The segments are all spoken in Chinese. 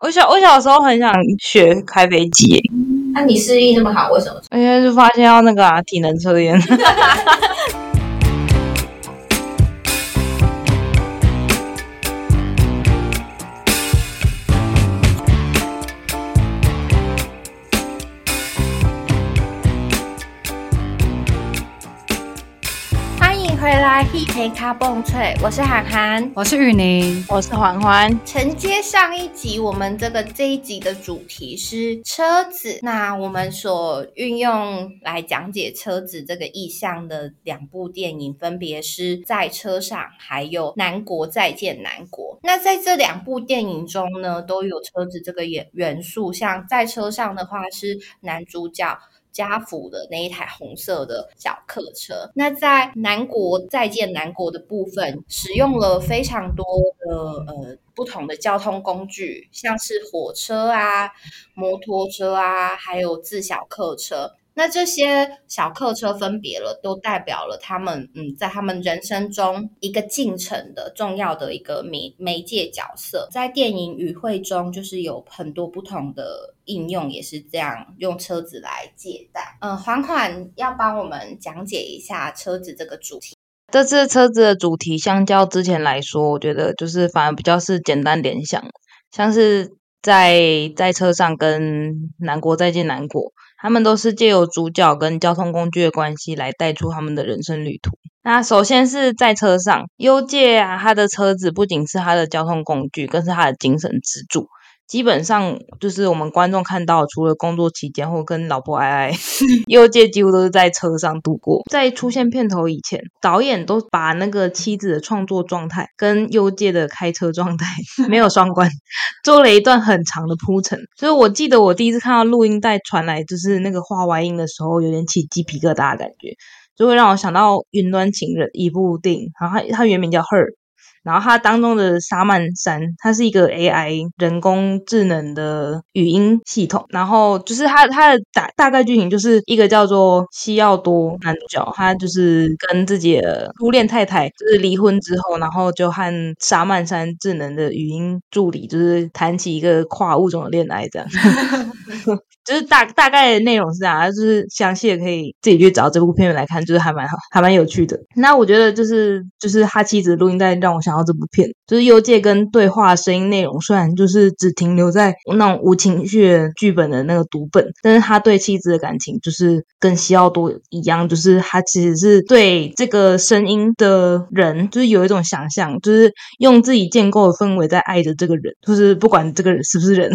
我小我小时候很想学开飞机，那你视力那么好，为什么？因为就发现要那个啊体能测验。来，He 陪卡蹦脆，我是涵涵。我是雨宁，我是环环，承接上一集，我们这个这一集的主题是车子。那我们所运用来讲解车子这个意象的两部电影，分别是在车上，还有《南国再见南国》。那在这两部电影中呢，都有车子这个元元素。像在车上的话，是男主角。家福的那一台红色的小客车，那在南国再见南国的部分，使用了非常多的呃不同的交通工具，像是火车啊、摩托车啊，还有自小客车。那这些小客车分别了，都代表了他们嗯，在他们人生中一个进程的重要的一个媒媒介角色。在电影语汇中，就是有很多不同的应用，也是这样用车子来借代。嗯，缓缓要帮我们讲解一下车子这个主题。这次车子的主题相较之前来说，我觉得就是反而比较是简单联想，像是在在车上跟南国再见南国。他们都是借由主角跟交通工具的关系来带出他们的人生旅途。那首先是在车上，优介啊，他的车子不仅是他的交通工具，更是他的精神支柱。基本上就是我们观众看到，除了工作期间或跟老婆爱爱，优介几乎都是在车上度过。在出现片头以前，导演都把那个妻子的创作状态跟优介的开车状态 没有双关，做了一段很长的铺陈。所以我记得我第一次看到录音带传来就是那个画外音的时候，有点起鸡皮疙瘩的感觉，就会让我想到《云端情人》一部电影，然后它它原名叫《Her》。然后它当中的沙曼山，它是一个 AI 人工智能的语音系统。然后就是它它的大大概剧情就是一个叫做西奥多男主角，他就是跟自己的初恋太太就是离婚之后，然后就和沙曼山智能的语音助理就是谈起一个跨物种的恋爱，这样。就是大大概的内容是这样，就是详细的可以自己去找这部片来看，就是还蛮好，还蛮有趣的。那我觉得就是就是他妻子录音带让我想到这部片，就是幽界跟对话声音内容虽然就是只停留在那种无情绪剧本的那个读本，但是他对妻子的感情就是跟西奥多一样，就是他其实是对这个声音的人，就是有一种想象，就是用自己建构的氛围在爱着这个人，就是不管这个人是不是人。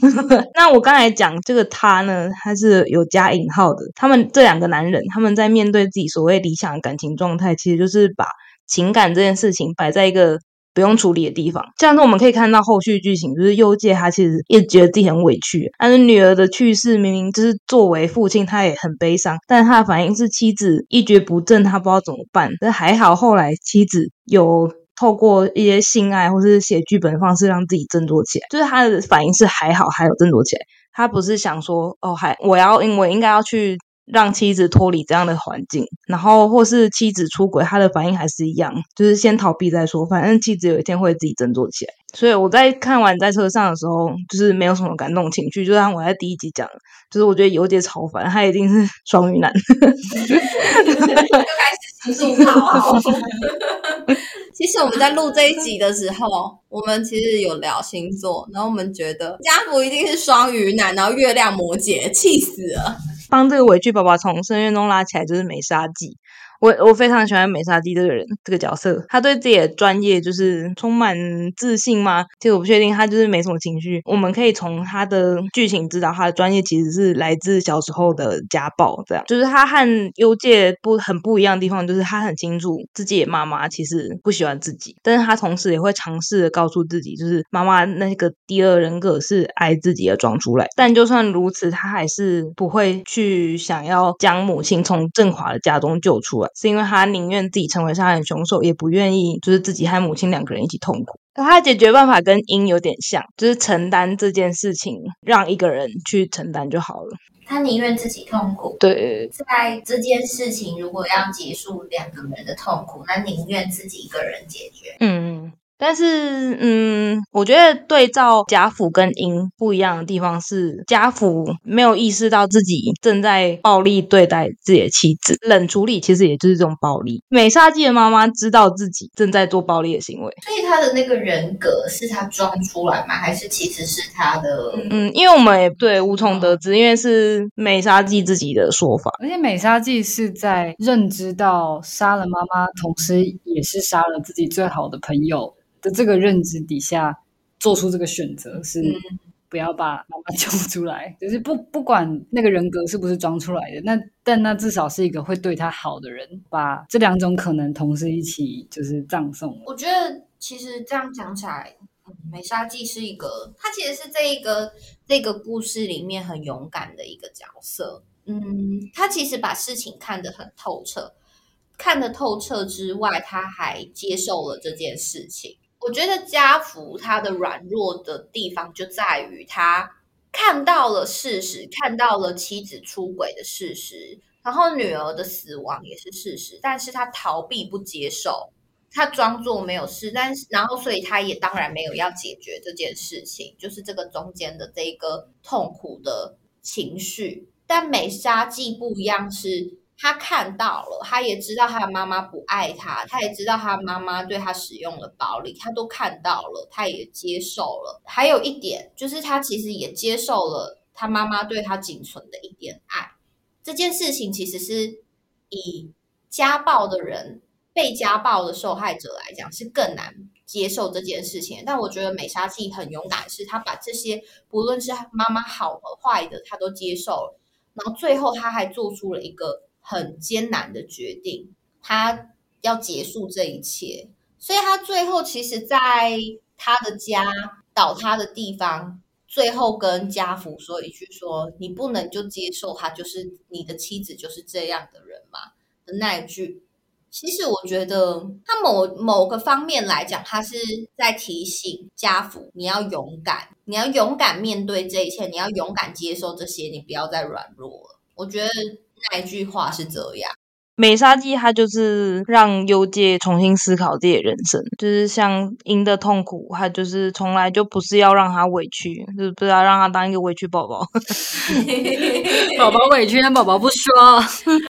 那我刚才讲这个。他呢，他是有加引号的。他们这两个男人，他们在面对自己所谓理想的感情状态，其实就是把情感这件事情摆在一个不用处理的地方。像是我们可以看到后续剧情，就是优介他其实一直觉得自己很委屈，但是女儿的去世明明就是作为父亲他也很悲伤，但他的反应是妻子一蹶不振，他不知道怎么办。但还好后来妻子有透过一些性爱或是写剧本的方式让自己振作起来，就是他的反应是还好，还有振作起来。他不是想说哦，还我要，因为应该要去让妻子脱离这样的环境，然后或是妻子出轨，他的反应还是一样，就是先逃避再说，反正妻子有一天会自己振作起来。所以我在看完在车上的时候，就是没有什么感动情绪，就像我在第一集讲，就是我觉得有点超凡，他一定是 双鱼男，又开始情绪好。其实我们在录这一集的时候，我们其实有聊星座，然后我们觉得家福一定是双鱼男，然后月亮摩羯，气死了。帮这个委屈宝宝从深渊中拉起来，就是美沙纪。我我非常喜欢美沙基这个人这个角色，他对自己的专业就是充满自信吗？其实我不确定，他就是没什么情绪。我们可以从他的剧情知道，他的专业其实是来自小时候的家暴。这样就是他和优介不很不一样的地方，就是他很清楚自己的妈妈其实不喜欢自己，但是他同时也会尝试的告诉自己，就是妈妈那个第二人格是爱自己而装出来。但就算如此，他还是不会去想要将母亲从振华的家中救出来。是因为他宁愿自己成为杀人凶手，也不愿意就是自己和母亲两个人一起痛苦。他的解决办法跟鹰有点像，就是承担这件事情，让一个人去承担就好了。他宁愿自己痛苦。对，在这件事情如果要结束两个人的痛苦，那宁愿自己一个人解决。嗯，但是，嗯，我觉得对照贾府跟英不一样的地方是，贾府没有意识到自己正在暴力对待自己的妻子，冷处理其实也就是这种暴力。美沙姬的妈妈知道自己正在做暴力的行为，所以她的那个人格是她装出来吗？还是其实是她的？嗯，因为我们也对无从得知，因为是美沙姬自己的说法。而且美沙姬是在认知到杀了妈妈，同时也是杀了自己最好的朋友。的这个认知底下做出这个选择是不要把妈妈 救出来，就是不不管那个人格是不是装出来的，那但那至少是一个会对他好的人，把这两种可能同时一起就是葬送。我觉得其实这样讲起来，美沙纪是一个，他其实是这一个这个故事里面很勇敢的一个角色。嗯，他其实把事情看得很透彻，看得透彻之外，他还接受了这件事情。我觉得家福他的软弱的地方就在于他看到了事实，看到了妻子出轨的事实，然后女儿的死亡也是事实，但是他逃避不接受，他装作没有事，但是然后所以他也当然没有要解决这件事情，就是这个中间的这个痛苦的情绪。但美沙记不一样是。他看到了，他也知道他的妈妈不爱他，他也知道他妈妈对他使用了暴力，他都看到了，他也接受了。还有一点就是，他其实也接受了他妈妈对他仅存的一点爱。这件事情其实是以家暴的人、被家暴的受害者来讲是更难接受这件事情。但我觉得美莎自己很勇敢，是他把这些不论是妈妈好和坏的，他都接受了，然后最后他还做出了一个。很艰难的决定，他要结束这一切，所以他最后其实，在他的家倒塌的地方，最后跟家福说一句：“说你不能就接受他，就是你的妻子就是这样的人嘛。”的那一句，其实我觉得他某某个方面来讲，他是在提醒家福：你要勇敢，你要勇敢面对这一切，你要勇敢接受这些，你不要再软弱了。我觉得。那一句话是这样。美沙纪他就是让优介重新思考自己的人生，就是像鹰的痛苦，他就是从来就不是要让他委屈，就是不是要让他当一个委屈宝宝。宝宝委屈，但宝宝不说。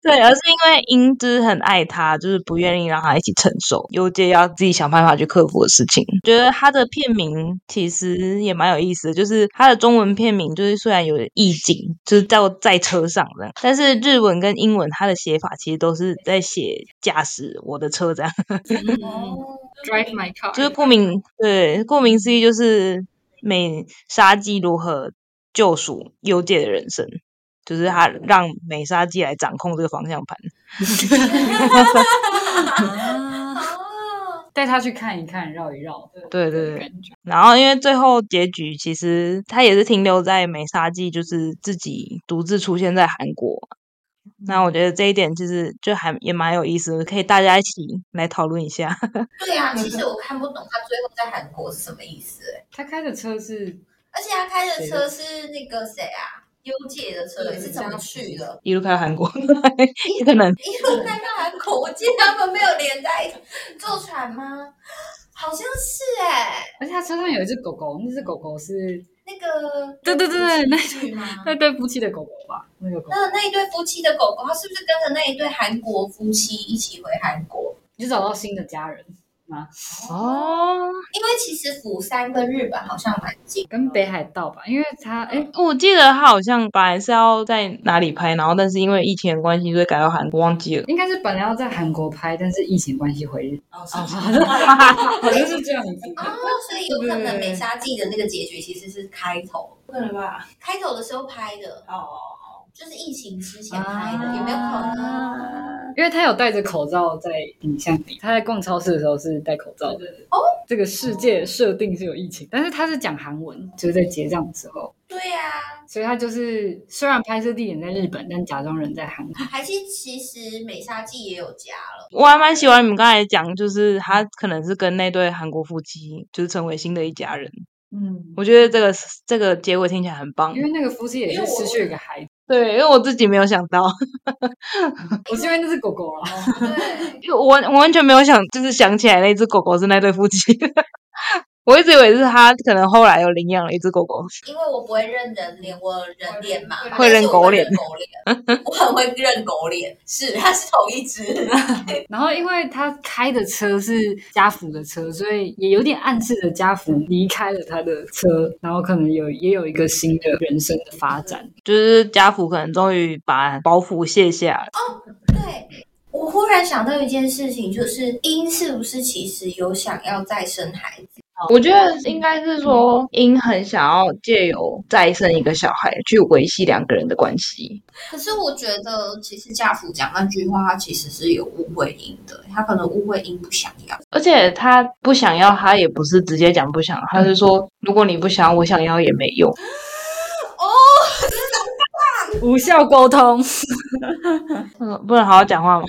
对，而是因为英之很爱他，就是不愿意让他一起承受优介要自己想办法去克服的事情。觉得他的片名其实也蛮有意思的，就是他的中文片名就是虽然有意境，就是叫在车上的，但是日文跟英文它的写法其实都是。是在写驾驶我的车这样，Drive my car，就是顾名对，顾名思义就是美沙纪如何救赎幽界的人生，就是他让美沙纪来掌控这个方向盘，带他去看一看，绕一绕，对对对，然后因为最后结局其实他也是停留在美沙纪，就是自己独自出现在韩国。那我觉得这一点其实就还也蛮有意思的，可以大家一起来讨论一下。对啊，其实我看不懂他最后在韩国是什么意思。哎，他开的车是，而且他开的车是那个谁啊？优界的车是怎么去的？一路开到韩国，可能一路开到韩国。我记得他们没有连在坐船吗？好像是哎。而且他车上有一只狗狗，那只狗狗是。那个对对对对，那 那对夫妻的狗狗吧，那个狗。那那一对夫妻的狗狗，它是不是跟着那一对韩国夫妻一起回韩国？你就找到新的家人。哦，因为其实釜山跟日本好像蛮近，跟北海道吧，因为他哎，我记得他好像本来是要在哪里拍，然后但是因为疫情的关系，所以改到韩国，忘记了。应该是本来要在韩国拍，但是疫情关系回日。哦，好像是这样子。哦，所以有可能美沙记的那个结局其实是开头，不可能吧？开头的时候拍的。哦。就是疫情之前拍的，有没有可能？因为他有戴着口罩在影像里，他在逛超市的时候是戴口罩的。哦，这个世界设定是有疫情，但是他是讲韩文，就是在结账的时候。对呀，所以他就是虽然拍摄地点在日本，但假装人在韩国。还是其实美沙纪也有家了。我还蛮喜欢你们刚才讲，就是他可能是跟那对韩国夫妻，就是成为新的一家人。嗯，我觉得这个这个结尾听起来很棒，因为那个夫妻也是失去了一个孩子。对，因为我自己没有想到，我是因为那只狗狗啊。对，我我完全没有想，就是想起来那只狗狗是那对夫妻。我一直以为是他可能后来又领养了一只狗狗。因为我不会认人脸，我人脸嘛，会认狗脸狗脸，我很会认狗脸，是它是同一只。然后因为他开的车是家福的车，所以也有点暗示着家福离开了他的车，然后可能有也有一个新的人生的发展。就是家福可能终于把包袱卸下了。对，我忽然想到一件事情，就是英是不是其实有想要再生孩子？我觉得应该是说，英很想要借由再生一个小孩去维系两个人的关系。可是我觉得，其实家父讲那句话，他其实是有误会英的，他可能误会英不想要。而且他不想要，他也不是直接讲不想，他是说如果你不想要，我想要也没用。哦，无效沟通，嗯，不能好好讲话吗？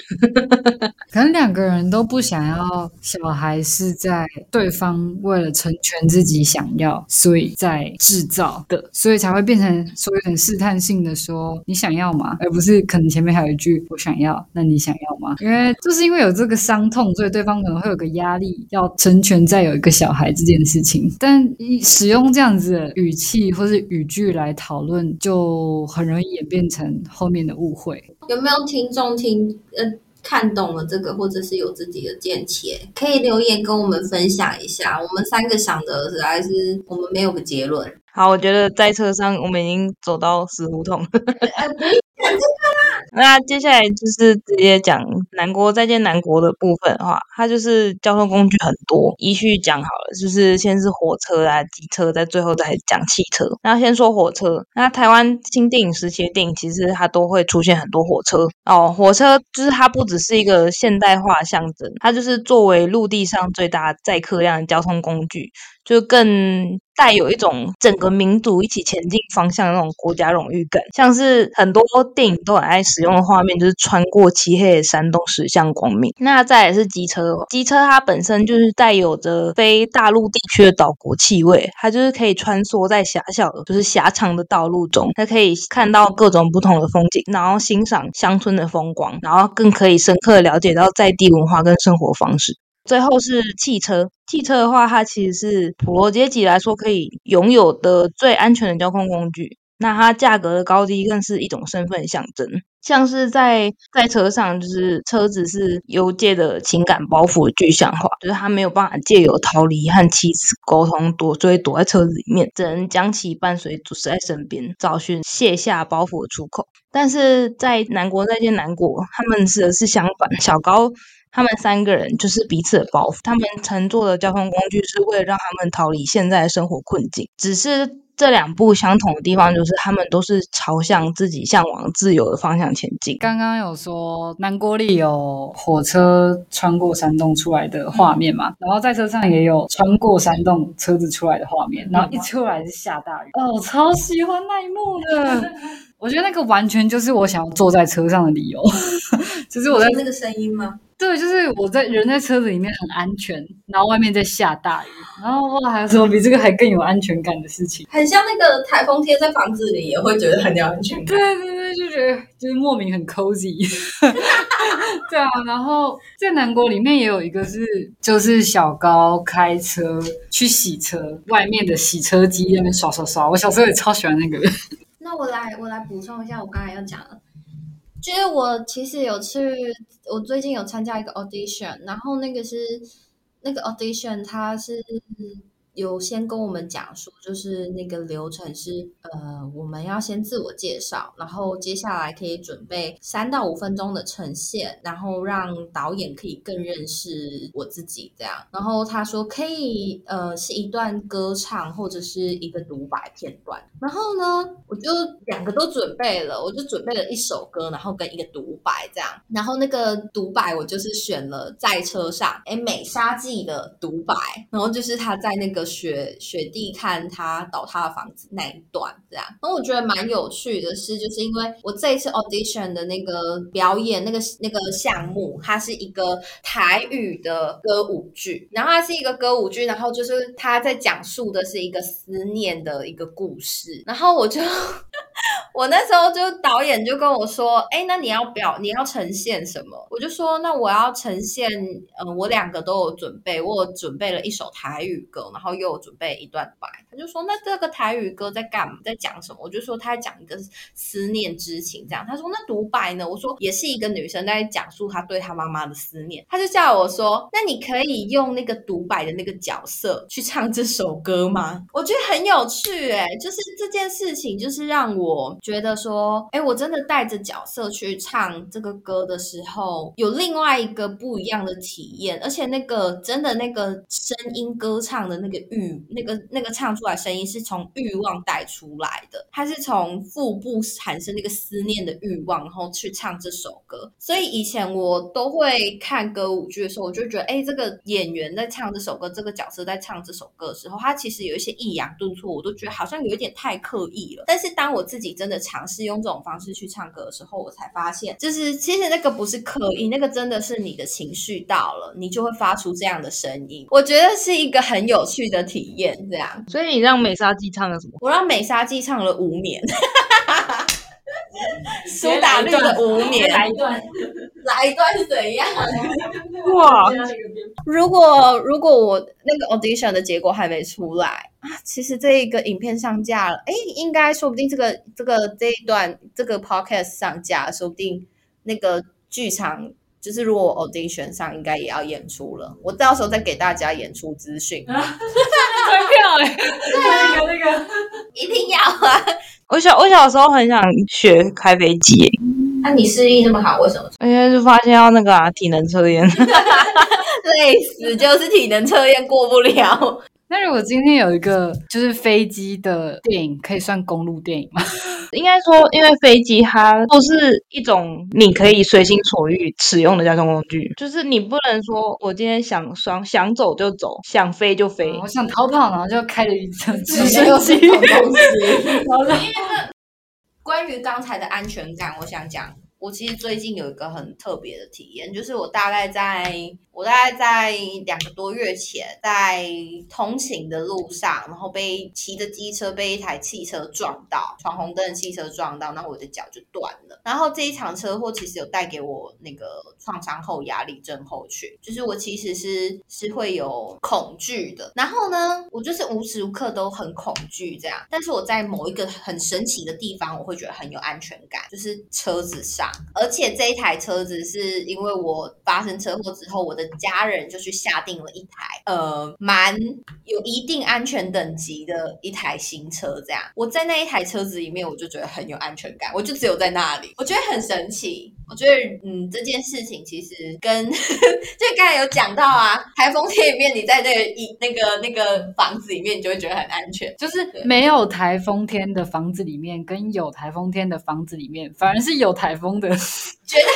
可能两个人都不想要小孩，是在对方为了成全自己想要，所以在制造的，所以才会变成说有点试探性的说你想要吗？而不是可能前面还有一句我想要，那你想要吗？因为就是因为有这个伤痛，所以对方可能会有个压力，要成全再有一个小孩这件事情。但以使用这样子的语气或是语句来讨论，就很容易演变成后面的误会。有没有听众听呃看懂了这个，或者是有自己的见解，可以留言跟我们分享一下。我们三个想的实在是我们没有个结论。好，我觉得在车上我们已经走到死胡同。呃，不是讲这那接下来就是直接讲南国再见南国的部分的话，它就是交通工具很多，依序讲好了，就是先是火车啊、机车，在最后再讲汽车。那先说火车，那台湾新电影时期的电影，其实它都会出现很多火车哦。火车就是它不只是一个现代化象征，它就是作为陆地上最大载客量的交通工具。就更带有一种整个民族一起前进方向的那种国家荣誉感，像是很多电影都很爱使用的画面，就是穿过漆黑的山洞驶向光明。那再来是机车，机车它本身就是带有着非大陆地区的岛国气味，它就是可以穿梭在狭小的，就是狭长的道路中，它可以看到各种不同的风景，然后欣赏乡村的风光，然后更可以深刻的了解到在地文化跟生活方式。最后是汽车，汽车的话，它其实是普罗阶级来说可以拥有的最安全的交通工具。那它价格的高低更是一种身份象征，像是在在车上，就是车子是邮界的情感包袱的具象化，就是他没有办法借由逃离和妻子沟通，躲所以躲在车子里面，只能将其伴随主持在身边，找寻卸下包袱的出口。但是在南国再见南国，他们是是相反，小高。他们三个人就是彼此的包袱，他们乘坐的交通工具是为了让他们逃离现在的生活困境。只是这两部相同的地方，就是他们都是朝向自己向往自由的方向前进。刚刚有说南国里有火车穿过山洞出来的画面嘛，然后在车上也有穿过山洞车子出来的画面，然后一出来是下大雨，哦，我超喜欢那一幕的。我觉得那个完全就是我想要坐在车上的理由，就是我在那个声音吗？对，就是我在人在车子里面很安全，然后外面在下大雨，然后哇，还有什么比这个还更有安全感的事情？很像那个台风贴在房子里，也会觉得很有安全感。对对对，就觉得就是莫名很 cozy。对啊，然后在南国里面也有一个是，就是小高开车去洗车，外面的洗车机那边刷刷刷，我小时候也超喜欢那个。那我来，我来补充一下，我刚才要讲的，就是我其实有去，我最近有参加一个 audition，然后那个是那个 audition，它是。有先跟我们讲说，就是那个流程是，呃，我们要先自我介绍，然后接下来可以准备三到五分钟的呈现，然后让导演可以更认识我自己这样。然后他说可以，呃，是一段歌唱或者是一个独白片段。然后呢，我就两个都准备了，我就准备了一首歌，然后跟一个独白这样。然后那个独白我就是选了在车上，哎，美沙季的独白，然后就是他在那个。雪雪地看他倒塌的房子那一段，这样，那我觉得蛮有趣的是，就是因为我这一次 audition 的那个表演那个那个项目，它是一个台语的歌舞剧，然后它是一个歌舞剧，然后就是他在讲述的是一个思念的一个故事，然后我就我那时候就导演就跟我说，哎，那你要表你要呈现什么？我就说，那我要呈现，嗯，我两个都有准备，我准备了一首台语歌，然后又准备一段白。他就说，那这个台语歌在干嘛？在讲什么？我就说他在讲一个思念之情，这样。他说那独白呢？我说也是一个女生在讲述她对她妈妈的思念。他就叫我说，那你可以用那个独白的那个角色去唱这首歌吗？我觉得很有趣，哎，就是这件事情，就是让我觉得说，哎，我真的带着角色去唱这个歌的时候，有另外一个不一样的体验，而且那个真的那个声音歌唱的那个欲，那个那个唱出来声音是从欲望带出来的，它是从腹部产生那个思念的欲望，然后去唱这首歌。所以以前我都会看歌舞剧的时候，我就觉得，哎，这个演员在唱这首歌，这个角色在唱这首歌的时候，他其实有一些抑扬顿挫，我都觉得好像有一点太刻意了。但是当我自己真尝试用这种方式去唱歌的时候，我才发现，就是其实那个不是刻意，那个真的是你的情绪到了，你就会发出这样的声音。我觉得是一个很有趣的体验，这样。所以你让美沙季唱了什么？我让美沙季唱了《无眠》。苏打绿的《无眠》，来一段，来一段是怎样？哇！如果如果我那个 audition 的结果还没出来啊，其实这一个影片上架了，哎，应该说不定这个这个这一段这个 podcast 上架，说不定那个剧场就是如果 audition 上应该也要演出了，我到时候再给大家演出资讯。门票哎，那个那个一定要啊！我小我小时候很想学开飞机，那你视力那么好，为什么？因为就发现要那个啊体能测验，累死就是体能测验过不了。那如果今天有一个就是飞机的电影，可以算公路电影吗？应该说，因为飞机它都是一种你可以随心所欲使用的交通工具，就是你不能说我今天想想想走就走，想飞就飞。我想逃跑，然后就开了一车直升机。因为那关于刚才的安全感，我想讲。我其实最近有一个很特别的体验，就是我大概在我大概在两个多月前，在通勤的路上，然后被骑着机车被一台汽车撞到，闯红灯的汽车撞到，然后我的脚就断了。然后这一场车祸其实有带给我那个创伤后压力症候群，就是我其实是是会有恐惧的。然后呢，我就是无时无刻都很恐惧这样，但是我在某一个很神奇的地方，我会觉得很有安全感，就是车子上。而且这一台车子是因为我发生车祸之后，我的家人就去下定了一台呃蛮有一定安全等级的一台新车。这样我在那一台车子里面，我就觉得很有安全感。我就只有在那里，我觉得很神奇。我觉得嗯，这件事情其实跟 就刚才有讲到啊，台风天里面你在那个一那个那个房子里面，你就会觉得很安全。就是没有台风天的房子里面，跟有台风天的房子里面，反而是有台风的。觉得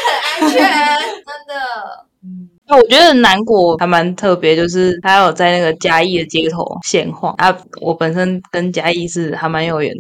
很安全，真的。嗯，那我觉得南国还蛮特别，就是它有在那个嘉义的街头闲晃啊。我本身跟嘉义是还蛮有缘，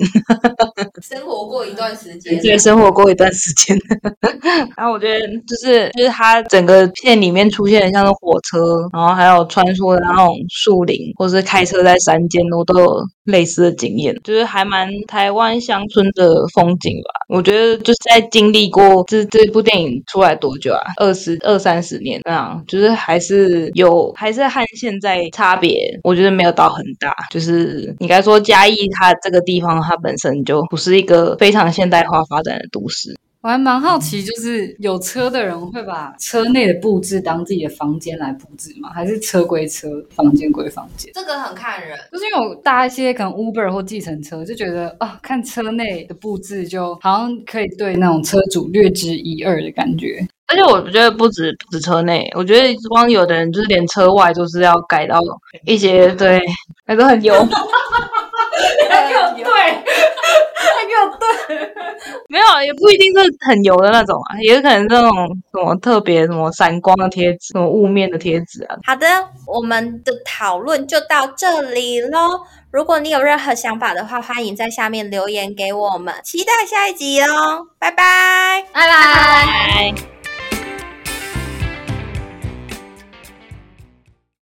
生活过一段时间，对，生活过一段时间。然后我觉得就是就是它整个片里面出现的像是火车，然后还有穿梭的那种树林，或是开车在山间，我都有类似的经验，就是还蛮台湾乡村的风景吧。我觉得就是在经历过这这部电影出来多久啊？二十二三十年。那样就是还是有，还是和现在差别，我觉得没有到很大。就是应该说嘉义它这个地方，它本身就不是一个非常现代化发展的都市。我还蛮好奇，就是有车的人会把车内的布置当自己的房间来布置吗？还是车归车，房间归房间？这个很看人，就是因为我搭一些可能 Uber 或计程车，就觉得啊，看车内的布置就好像可以对那种车主略知一二的感觉。而且我觉得不止不止车内，我觉得光有的人就是连车外都是要改到一些对，那都很油。还 给我对，还给我对，没有也不一定是很油的那种啊，也有可能这种什么特别什么闪光的贴纸，什么雾面的贴纸啊。好的，我们的讨论就到这里喽。如果你有任何想法的话，欢迎在下面留言给我们，期待下一集哦。拜拜，拜拜。